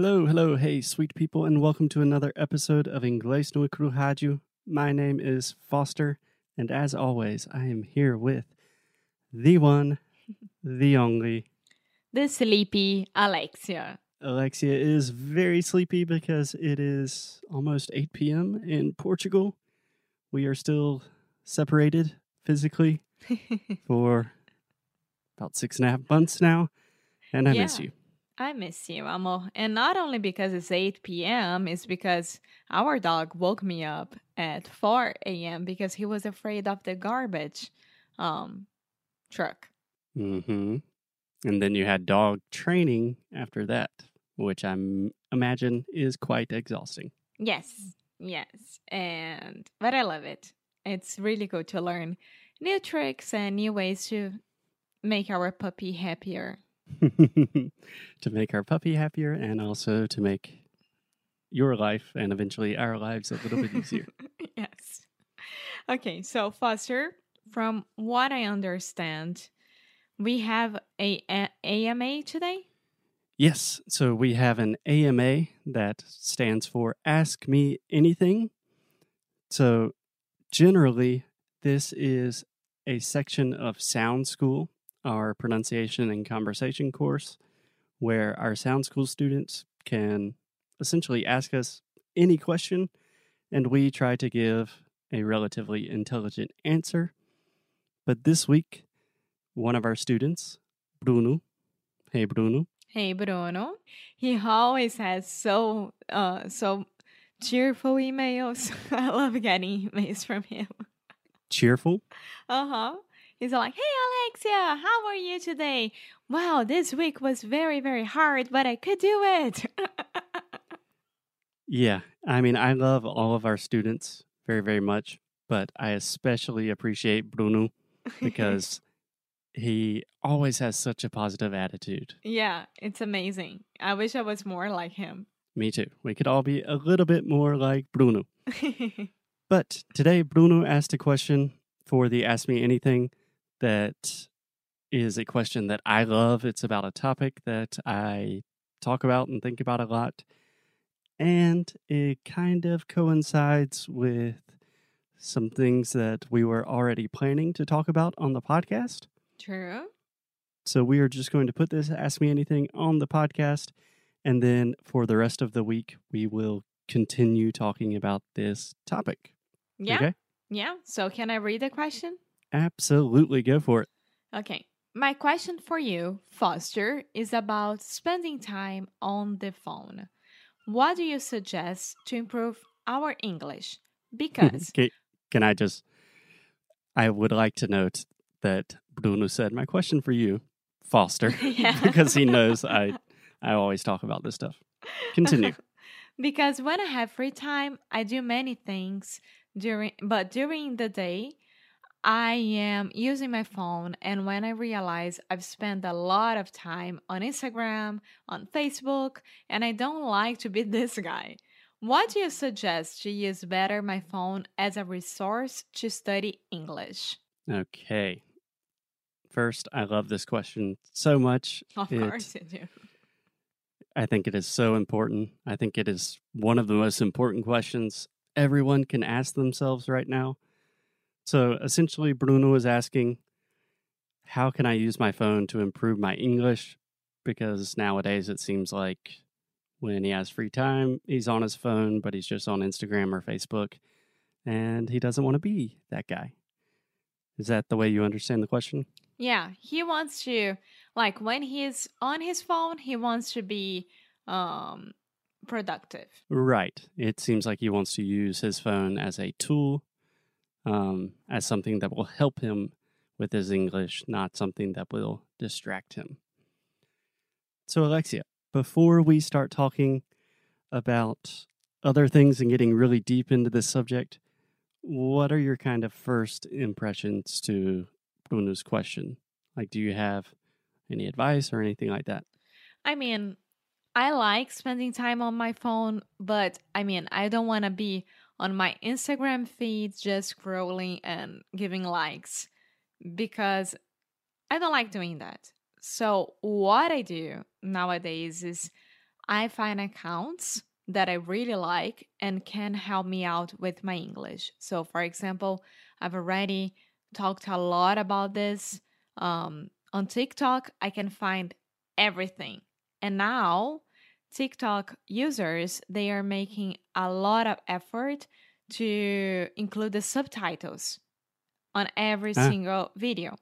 Hello, hello, hey, sweet people, and welcome to another episode of Inglês no Rádio. My name is Foster, and as always, I am here with the one, the only. The sleepy Alexia. Alexia is very sleepy because it is almost 8 p.m. in Portugal. We are still separated physically for about six and a half months now, and I miss you. I miss you, amor. And not only because it's 8 p.m., it's because our dog woke me up at 4 a.m. because he was afraid of the garbage um, truck. hmm And then you had dog training after that, which I imagine is quite exhausting. Yes, yes. And, but I love it. It's really good to learn new tricks and new ways to make our puppy happier. to make our puppy happier and also to make your life and eventually our lives a little bit easier. yes. Okay, so Foster, from what I understand, we have a, a AMA today. yes, so we have an AMA that stands for Ask Me Anything. So generally, this is a section of Sound School, our pronunciation and conversation course, where our Sound School students can essentially ask us any question, and we try to give a relatively intelligent answer. But this week, one of our students, Bruno, hey Bruno, Hey Bruno, he always has so uh so cheerful emails. I love getting emails from him. cheerful. Uh huh. He's like, "Hey Alexia, how are you today? Wow, this week was very very hard, but I could do it." Yeah, I mean, I love all of our students very, very much, but I especially appreciate Bruno because he always has such a positive attitude. yeah, it's amazing. I wish I was more like him. Me too. We could all be a little bit more like Bruno. But today, Bruno asked a question for the Ask Me Anything that is a question that I love. It's about a topic that I talk about and think about a lot. And it kind of coincides with some things that we were already planning to talk about on the podcast. True. So we are just going to put this Ask Me Anything on the podcast. And then for the rest of the week, we will continue talking about this topic. Yeah. Okay? Yeah. So can I read the question? Absolutely. Go for it. Okay. My question for you, Foster, is about spending time on the phone. What do you suggest to improve our English? Because can, can I just, I would like to note that Bruno said, my question for you, Foster, Yeah. because he knows I, I always talk about this stuff. Continue. because when I have free time, I do many things during but during the day I am using my phone and when I realize I've spent a lot of time on Instagram, on Facebook, and I don't like to be this guy. What do you suggest to use better my phone as a resource to study English? Okay. First, I love this question so much. Of It- course you do. I think it is so important. I think it is one of the most important questions everyone can ask themselves right now. So essentially, Bruno is asking, How can I use my phone to improve my English? Because nowadays it seems like when he has free time, he's on his phone, but he's just on Instagram or Facebook, and he doesn't want to be that guy. Is that the way you understand the question? Yeah, he wants to like when he's on his phone, he wants to be um productive. Right. It seems like he wants to use his phone as a tool, um, as something that will help him with his English, not something that will distract him. So, Alexia, before we start talking about other things and getting really deep into this subject, what are your kind of first impressions to Bruno's question? Like, do you have any advice or anything like that? I mean, I like spending time on my phone, but I mean, I don't want to be on my Instagram feed just scrolling and giving likes because I don't like doing that. So, what I do nowadays is I find accounts that I really like and can help me out with my English. So, for example, I've already talked a lot about this. Um, on TikTok, I can find everything. And now, TikTok users, they are making a lot of effort to include the subtitles on every Ah. single video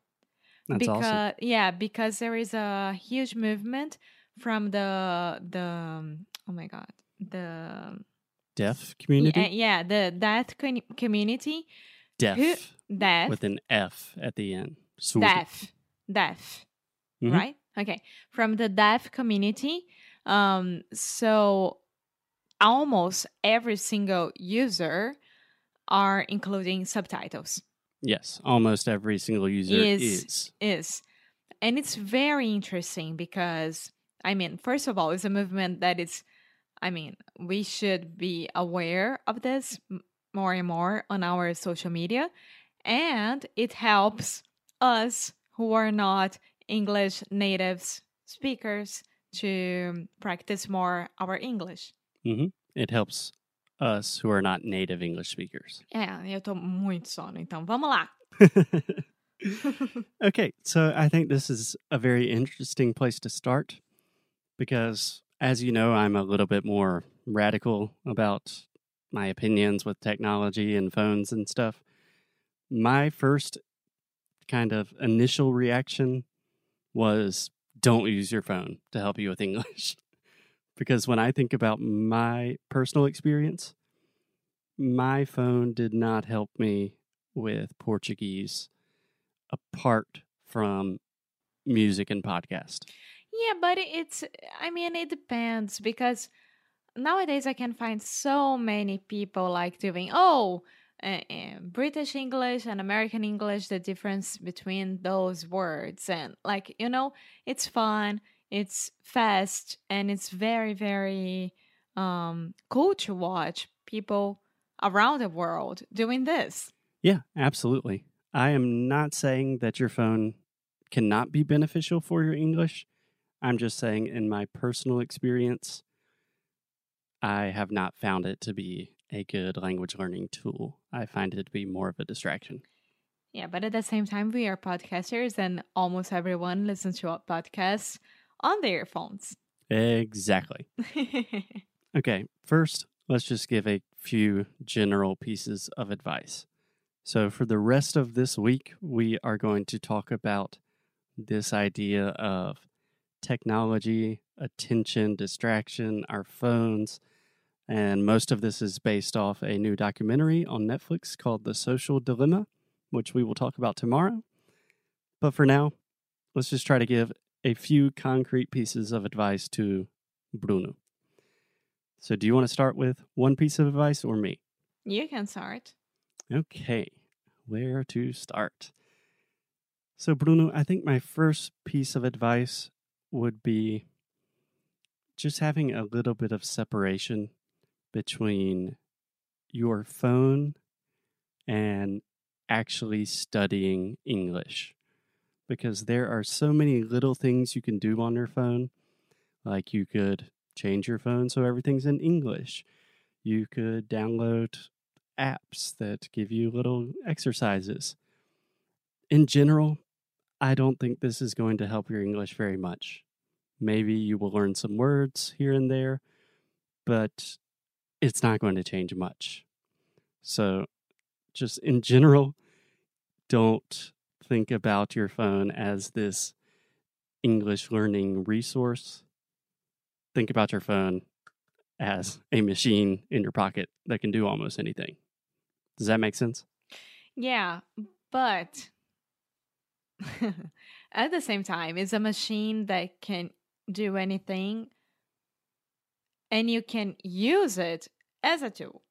That's because awesome. yeah because there is a huge movement from the the oh my god the Deaf community? yeah, yeah the that con- community Deaf who deaf with an F at the end. Deaf deaf Mhm. right okay from the deaf community um so almost every single user are including subtitles Yes, almost every single user Is- is. is. And it's very interesting because, I mean, first of all, it's a movement that is, I mean, we should be aware of this more and more on our social media. And it helps us who are not English natives speakers to practice more our English. Mm-hmm. It helps us who are not native English speakers. É, eu tô muito sono, então vamos lá. okay, so I think this is a very interesting place to start because, as you know, I'm a little bit more radical about my opinions with technology and phones and stuff. My first kind of initial reaction was don't use your phone to help you with English. because when I think about my personal experience, my phone did not help me with Portuguese apart from music and podcast. Yeah, but it's, I mean, it depends because nowadays I can find so many people like doing, oh, uh, British English and American English, the difference between those words. And like, you know, it's fun, it's fast, and it's very, very um, cool to watch people around the world doing this. Yeah, absolutely. I am not saying that your phone cannot be beneficial for your English. I'm just saying, in my personal experience, I have not found it to be a good language learning tool. I find it to be more of a distraction. Yeah, but at the same time, we are podcasters, and almost everyone listens to our podcasts on their phones. Exactly. Okay, first, let's just give a few general pieces of advice. So, for the rest of this week, we are going to talk about this idea of technology, attention, distraction, our phones. And most of this is based off a new documentary on Netflix called The Social Dilemma, which we will talk about tomorrow. But for now, let's just try to give a few concrete pieces of advice to Bruno. So, do you want to start with one piece of advice or me? you can start. Okay, where to start? So, Bruno, I think my first piece of advice would be just having a little bit of separation between your phone and actually studying English. Because there are so many little things you can do on your phone. Like you could change your phone so everything's in English. You could download apps that give you little exercises. In general, I don't think this is going to help your English very much. Maybe you will learn some words here and there, but it's not going to change much. So, just in general, don't think about your phone as this English learning resource. Think about your phone as a machine in your pocket that can do almost anything. Does that make sense? Yeah, but at the same time, it's a machine that can do anything and you can use it as a tool.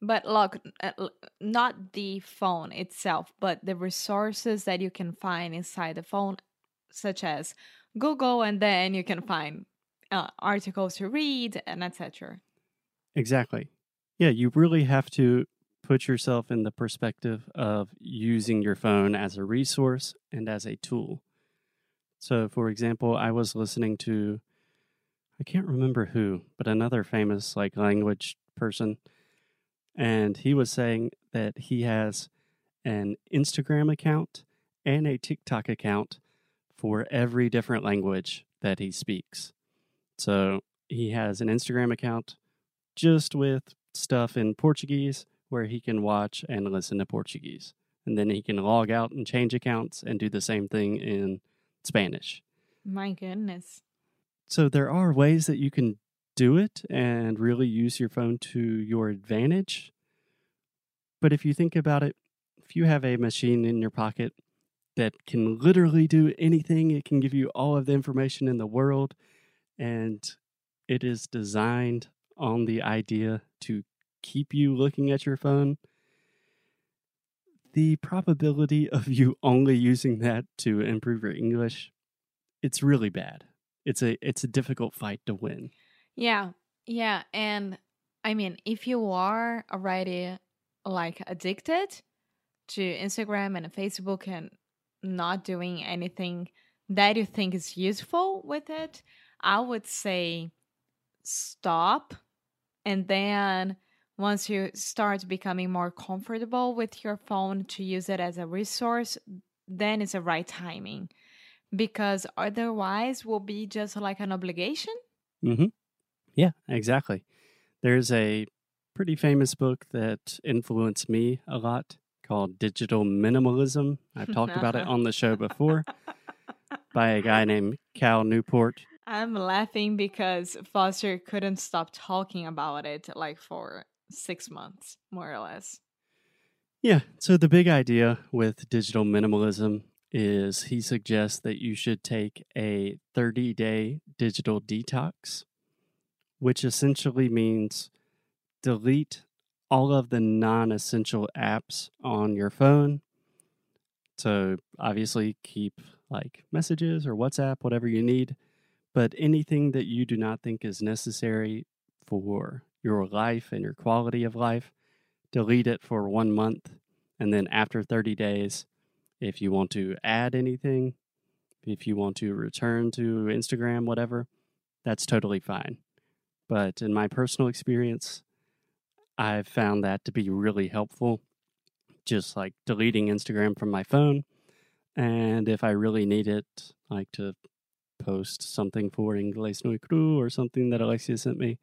But look, uh, not the phone itself, but the resources that you can find inside the phone, such as Google, and then you can find uh, articles to read and etc. Exactly. Yeah, you really have to put yourself in the perspective of using your phone as a resource and as a tool. So, for example, I was listening to, I can't remember who, but another famous like language person. And he was saying that he has an Instagram account and a TikTok account for every different language that he speaks. So he has an Instagram account just with stuff in Portuguese where he can watch and listen to Portuguese. And then he can log out and change accounts and do the same thing in Spanish. My goodness. So there are ways that you can do it and really use your phone to your advantage. But if you think about it, if you have a machine in your pocket that can literally do anything, it can give you all of the information in the world, and it is designed on the idea to keep you looking at your phone, the probability of you only using that to improve your English, it's really bad. It's a it's a difficult fight to win. Yeah. Yeah. And I mean, if you are already like addicted to Instagram and Facebook and not doing anything that you think is useful with it, I would say stop. And then once you start becoming more comfortable with your phone to use it as a resource, then it's the right timing. Because otherwise will be just like an obligation. Mm-hmm. Yeah, exactly. There's a pretty famous book that influenced me a lot called Digital Minimalism. I've talked about it on the show before by a guy named Cal Newport. I'm laughing because Foster couldn't stop talking about it like for six months, more or less. Yeah. So the big idea with digital minimalism is he suggests that you should take a 30 day digital detox, which essentially means delete all of the non essential apps on your phone. So obviously keep like messages or WhatsApp, whatever you need, but anything that you do not think is necessary for your life and your quality of life, delete it for one month. And then after 30 days, if you want to add anything, if you want to return to Instagram, whatever, that's totally fine. But in my personal experience, I've found that to be really helpful. Just like deleting Instagram from my phone. And if I really need it, like to post something for Inglês No Cru or something that Alexia sent me,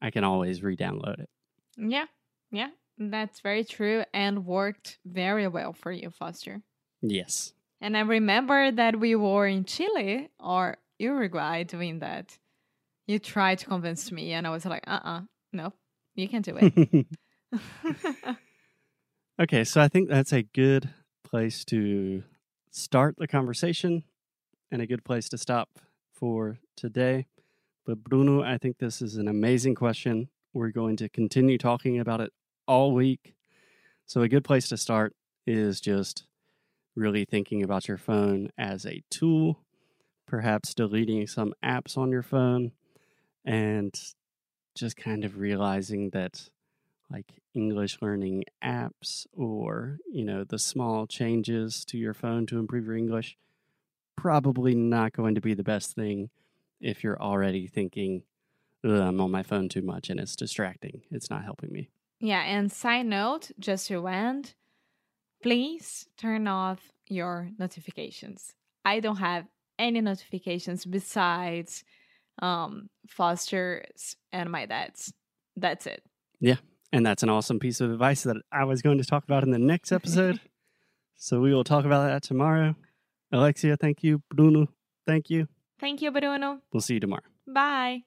I can always re download it. Yeah, yeah, that's very true and worked very well for you, Foster. Yes. And I remember that we were in Chile or Uruguay doing that. You tried to convince me, and I was like, uh uh no, you can't do it. okay, so I think that's a good place to start the conversation and a good place to stop for today. But Bruno, I think this is an amazing question. We're going to continue talking about it all week. So, a good place to start is just really thinking about your phone as a tool, perhaps deleting some apps on your phone, and just kind of realizing that like English learning apps or, you know, the small changes to your phone to improve your English probably not going to be the best thing if you're already thinking, I'm on my phone too much and it's distracting. It's not helping me. Yeah, and side note, just to end, please turn off your notifications. I don't have any notifications besides um Foster's and my dad's. That's it. Yeah. And that's an awesome piece of advice that I was going to talk about in the next episode. so we will talk about that tomorrow. Alexia, thank you. Bruno, thank you. Thank you, Bruno. We'll see you tomorrow. Bye.